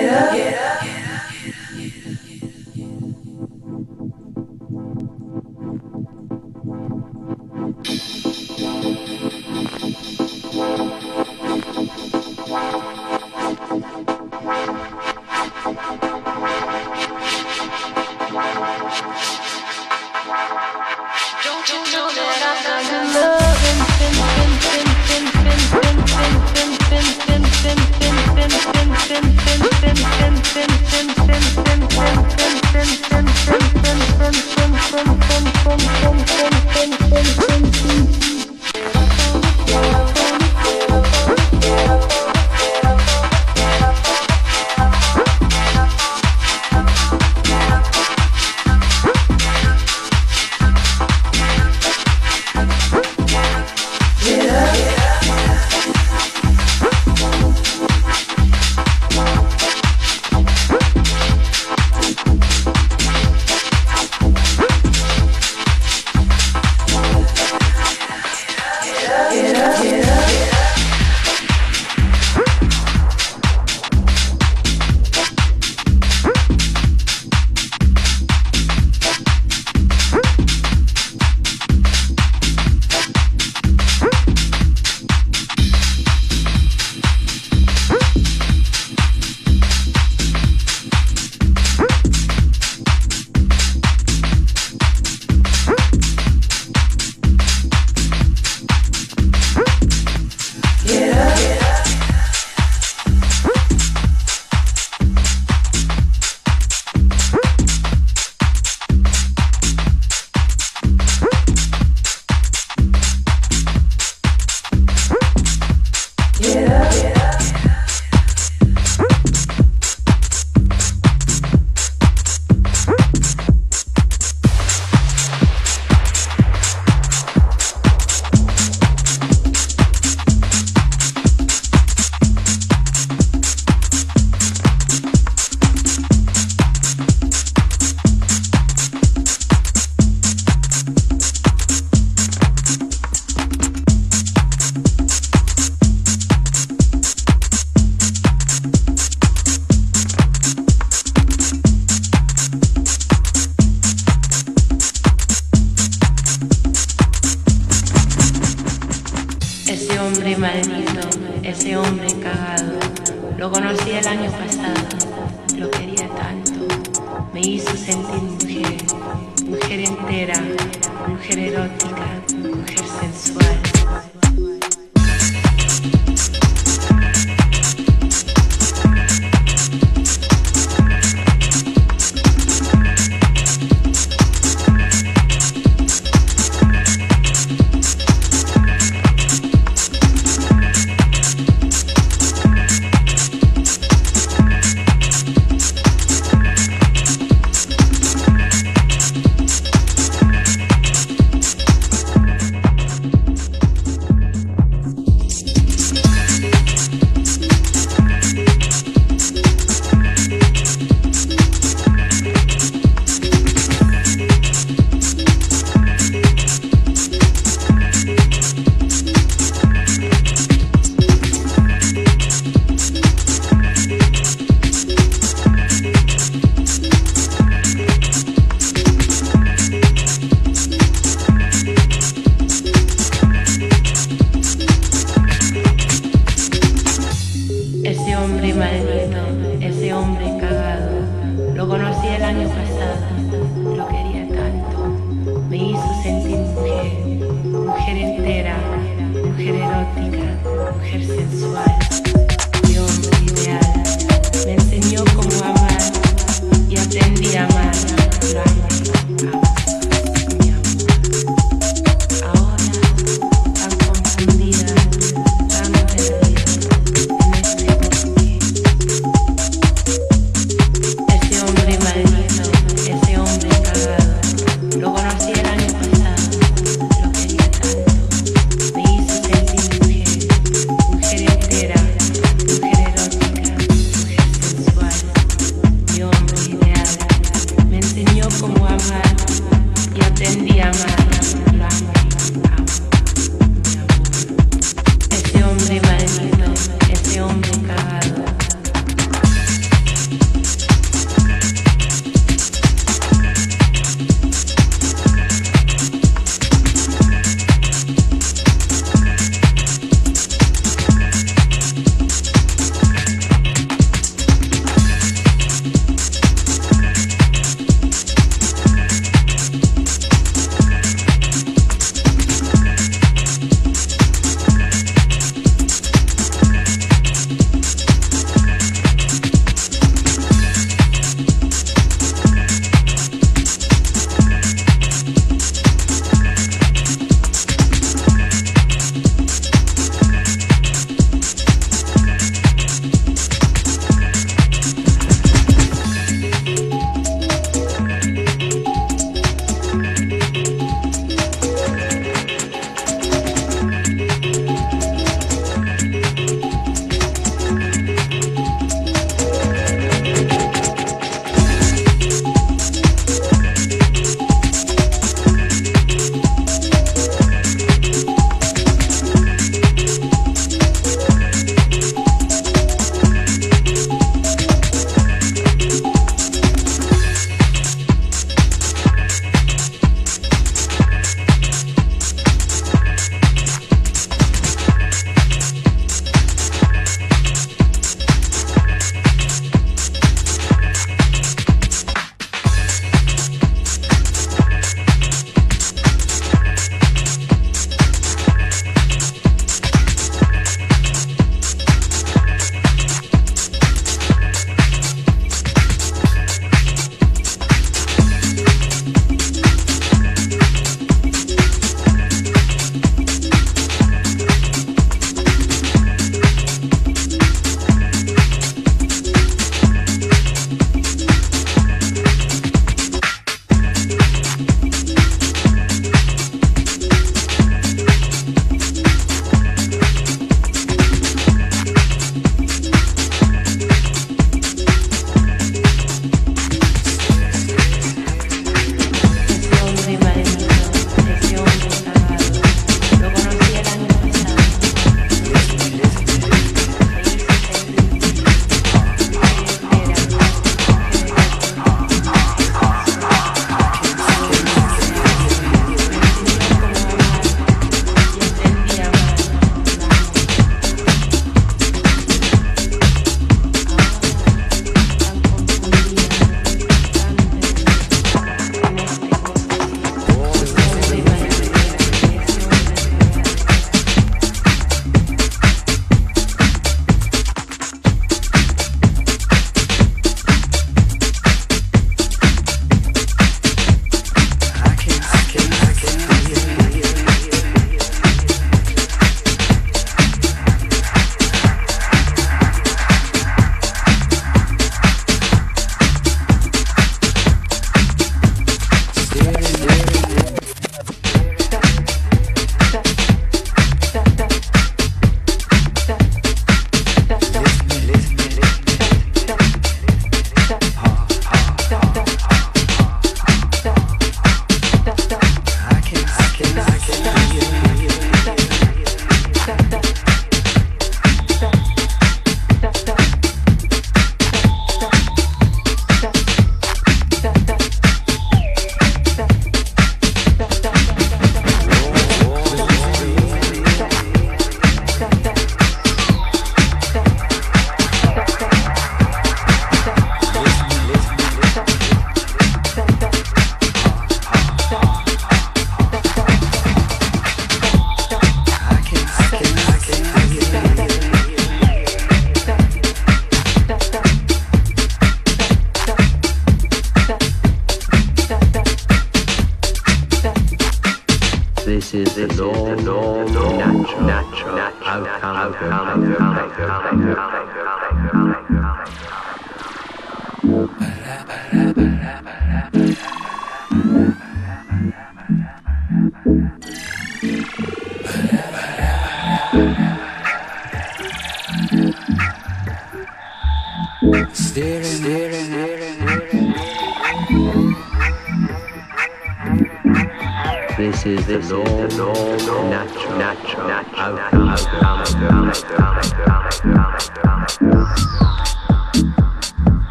get up, get up.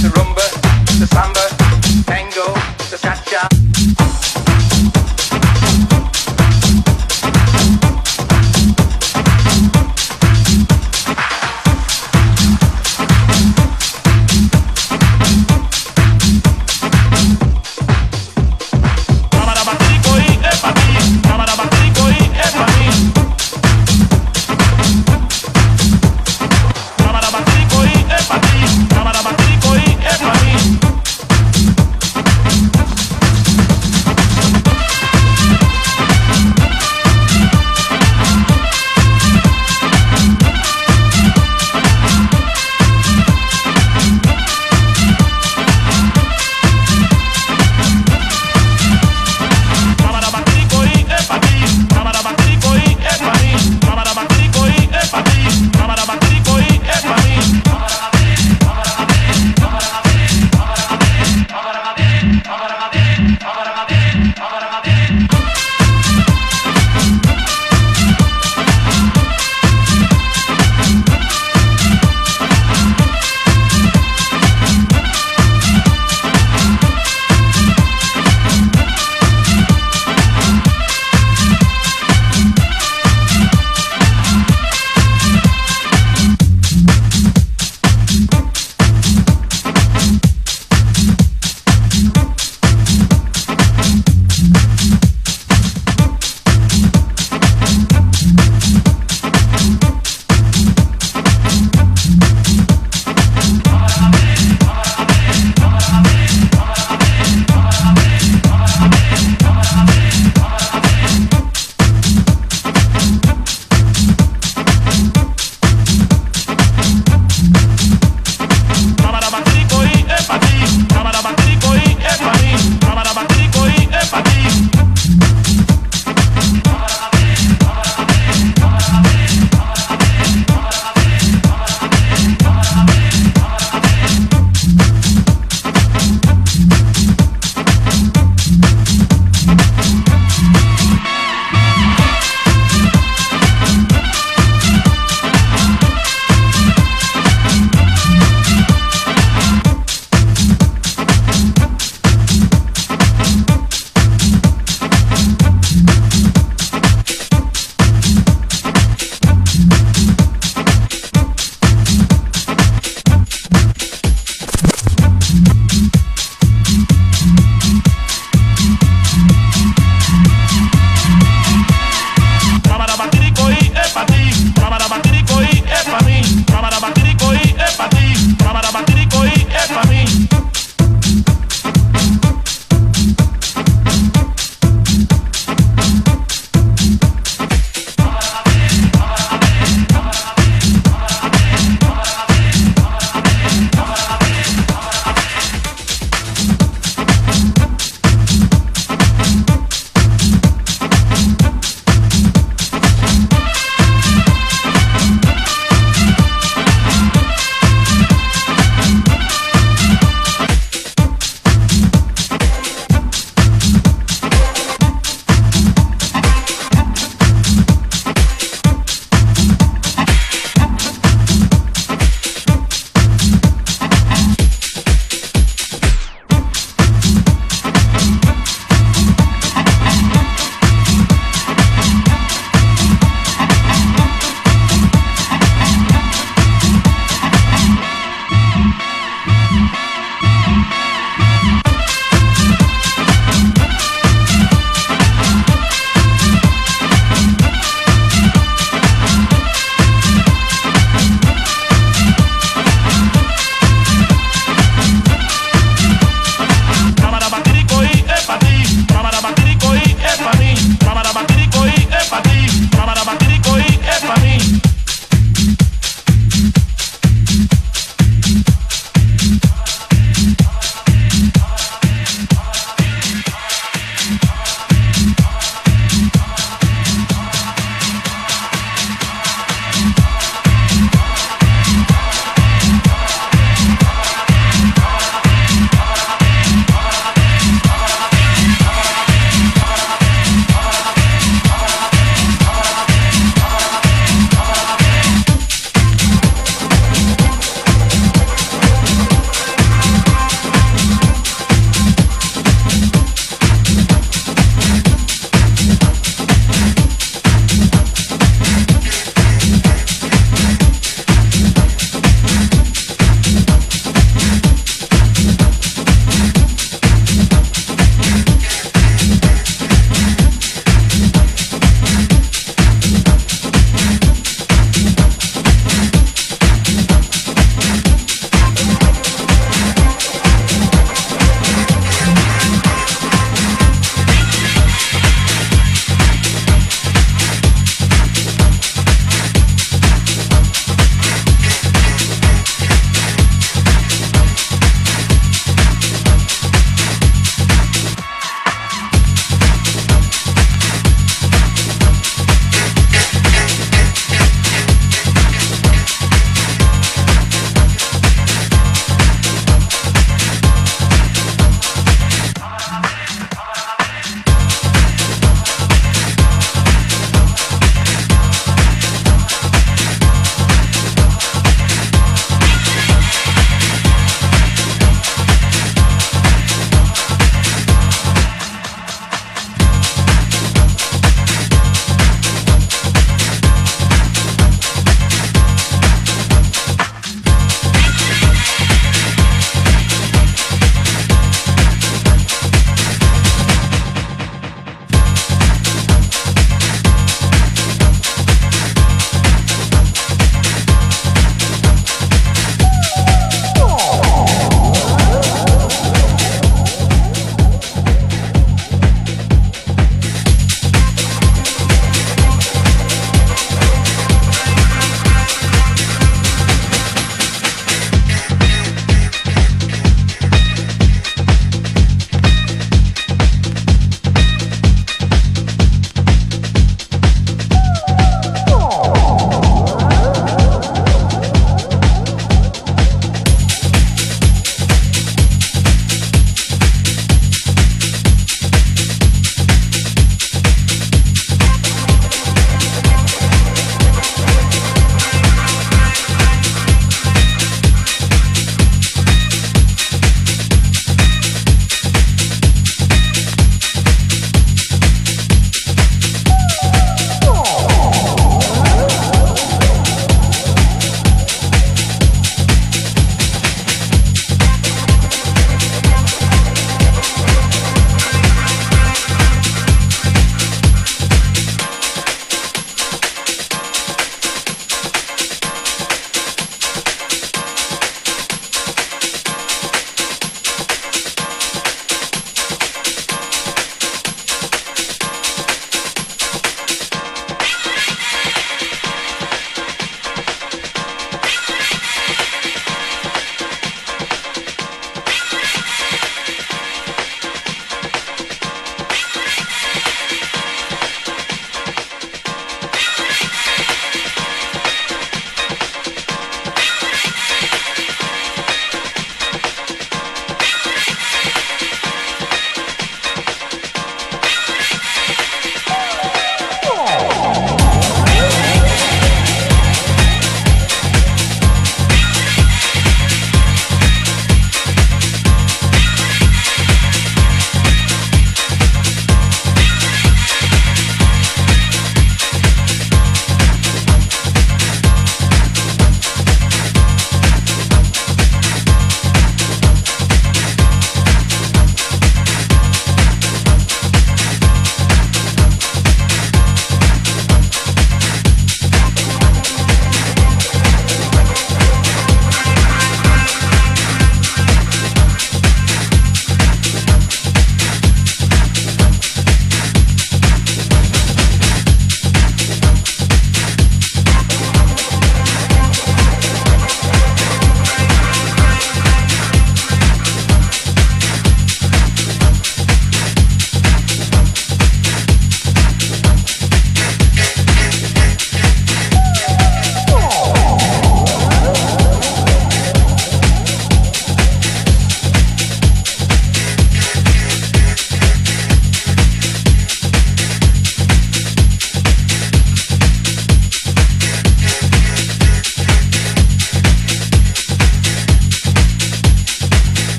Para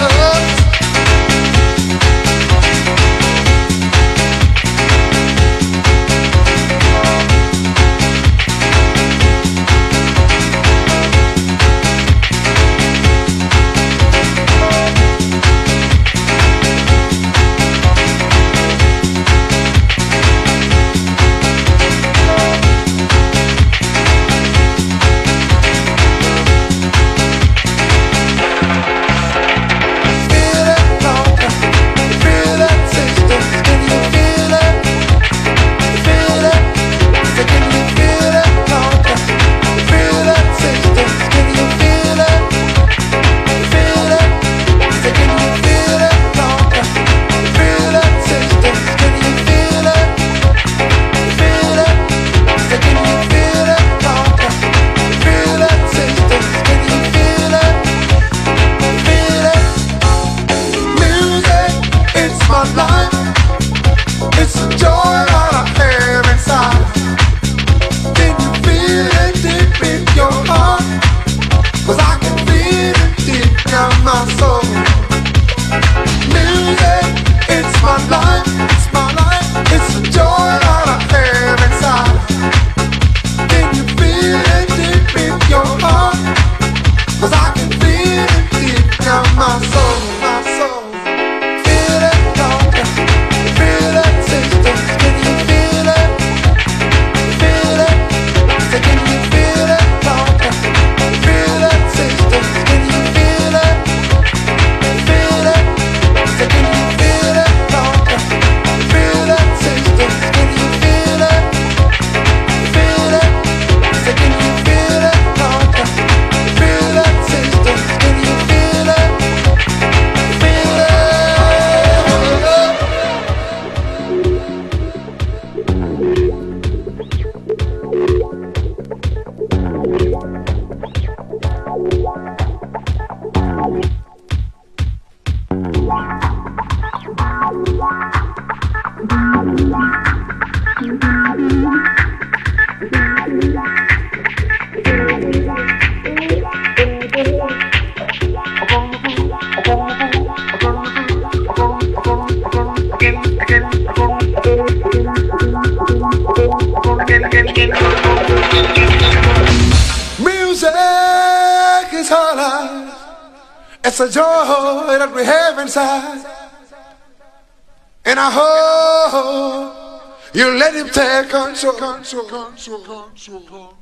love. Take control. Take control.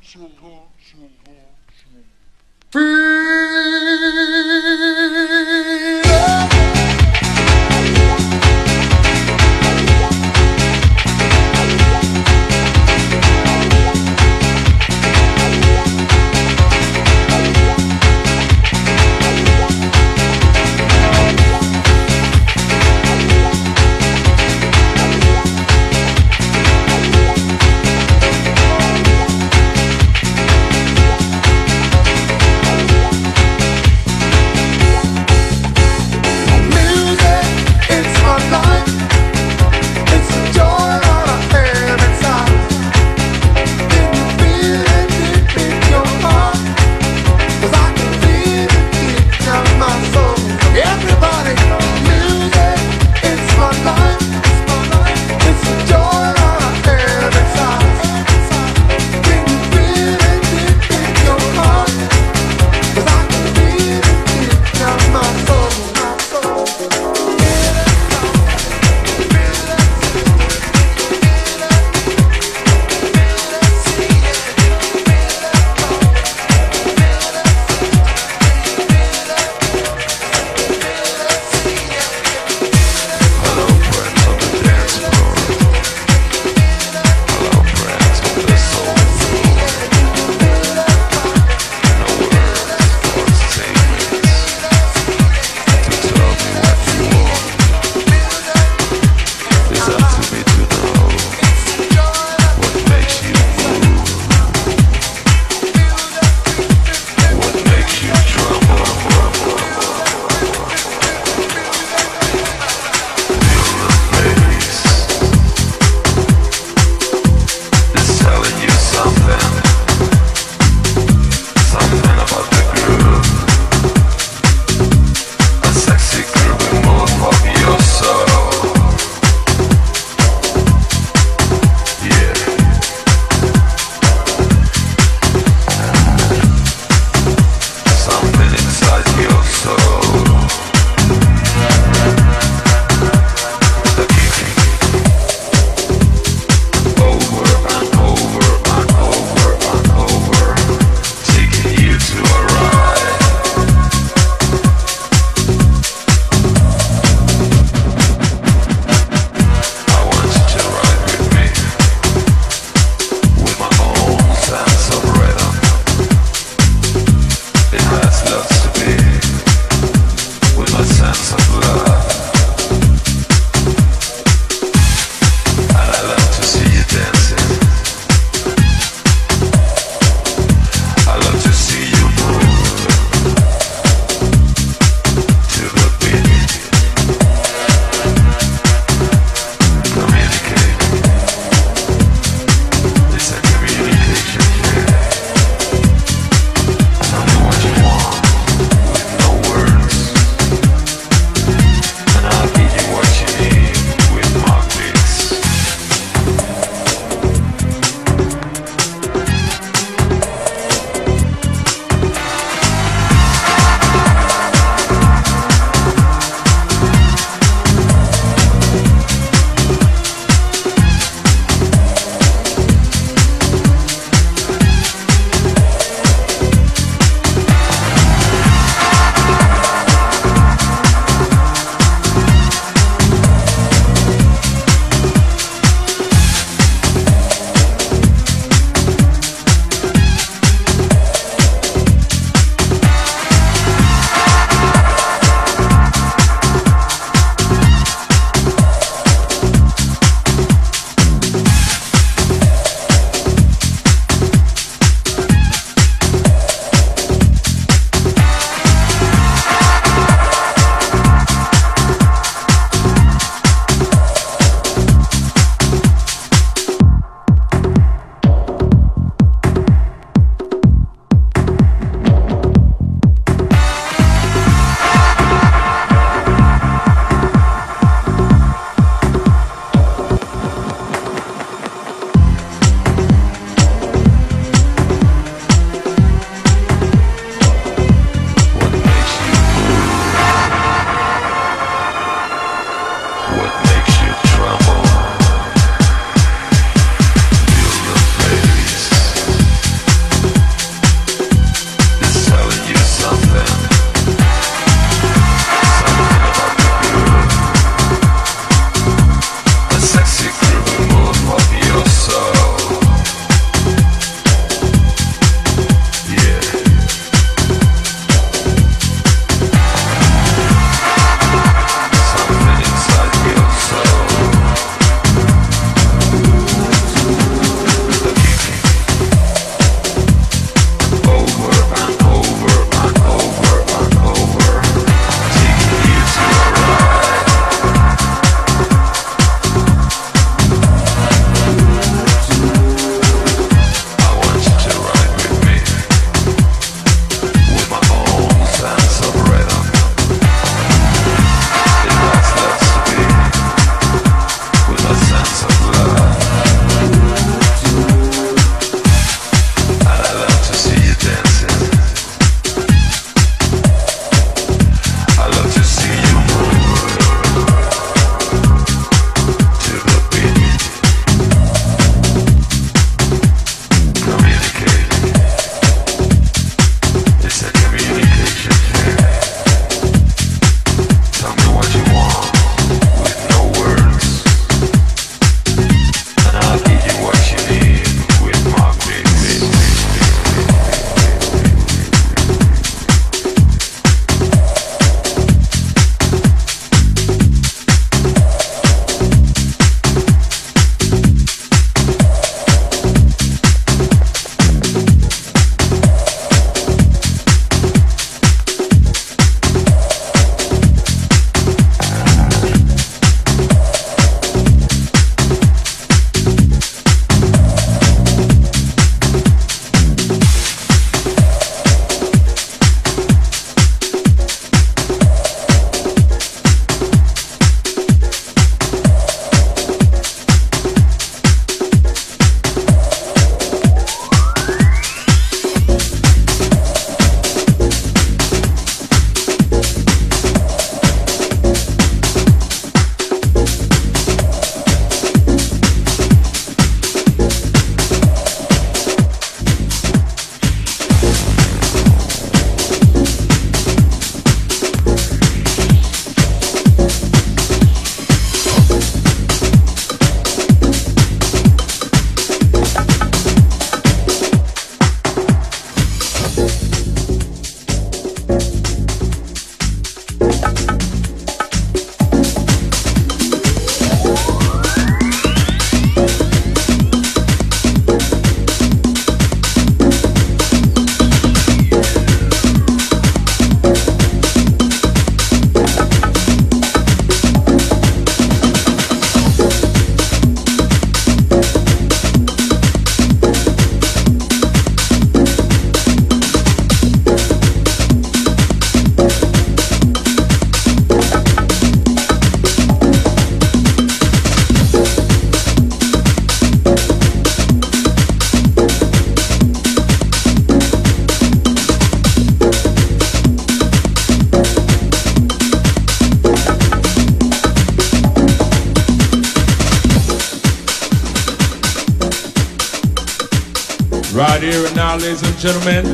Ladies and gentlemen,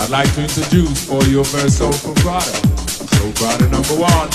I'd like to introduce for you a very soulful product. Soul product number one.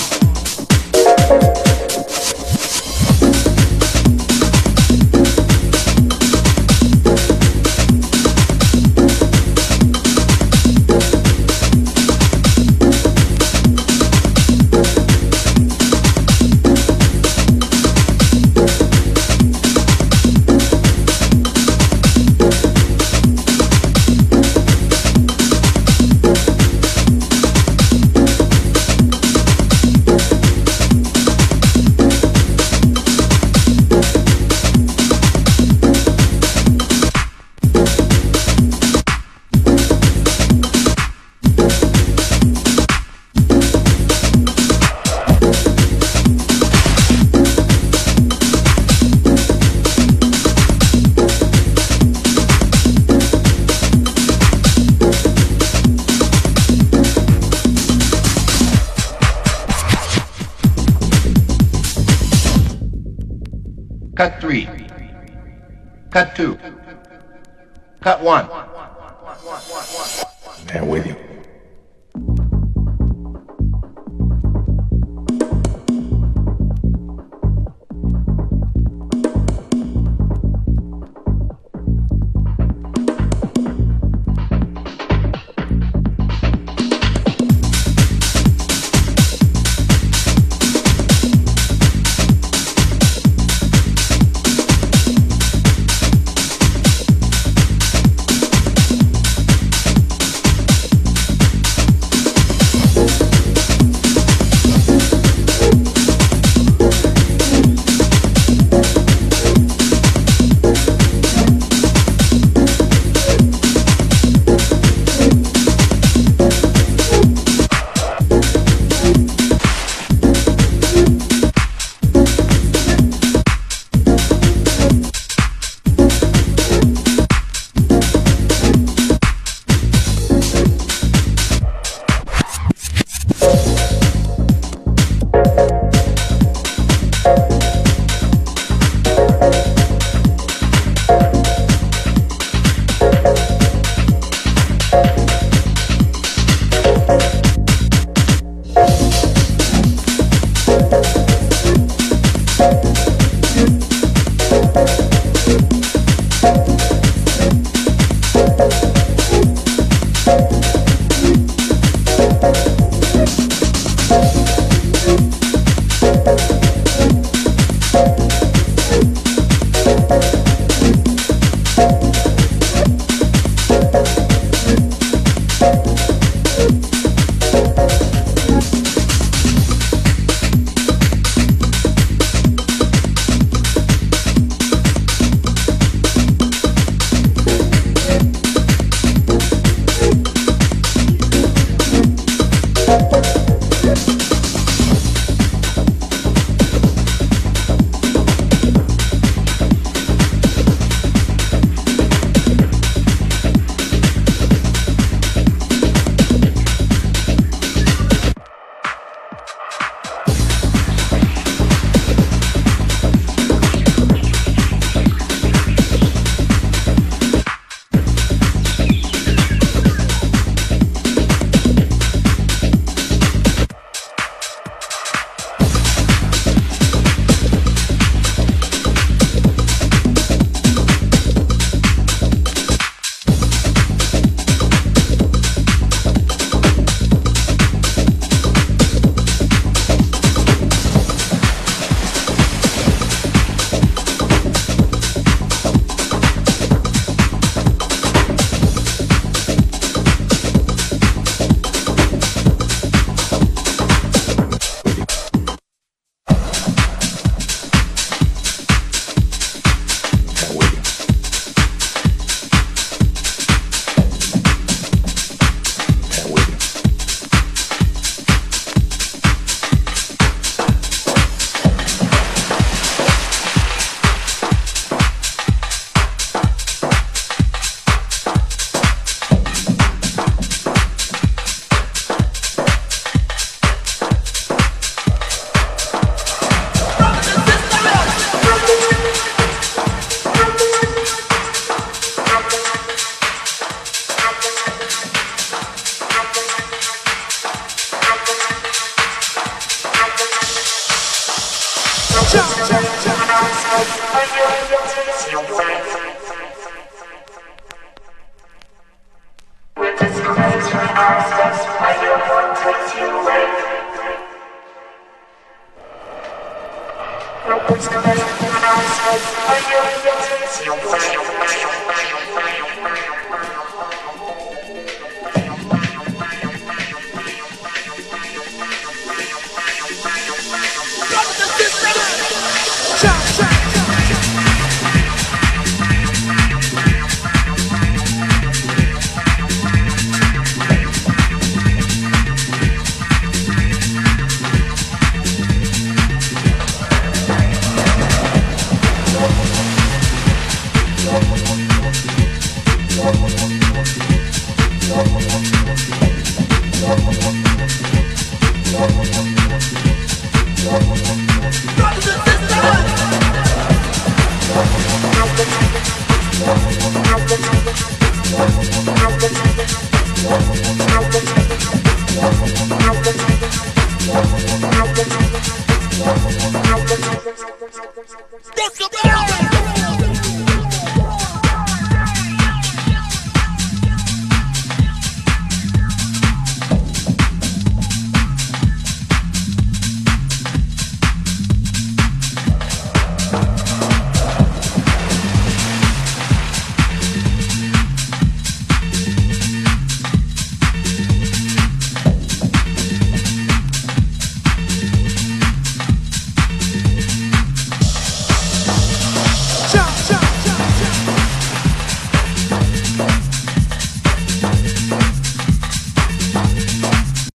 Yeah.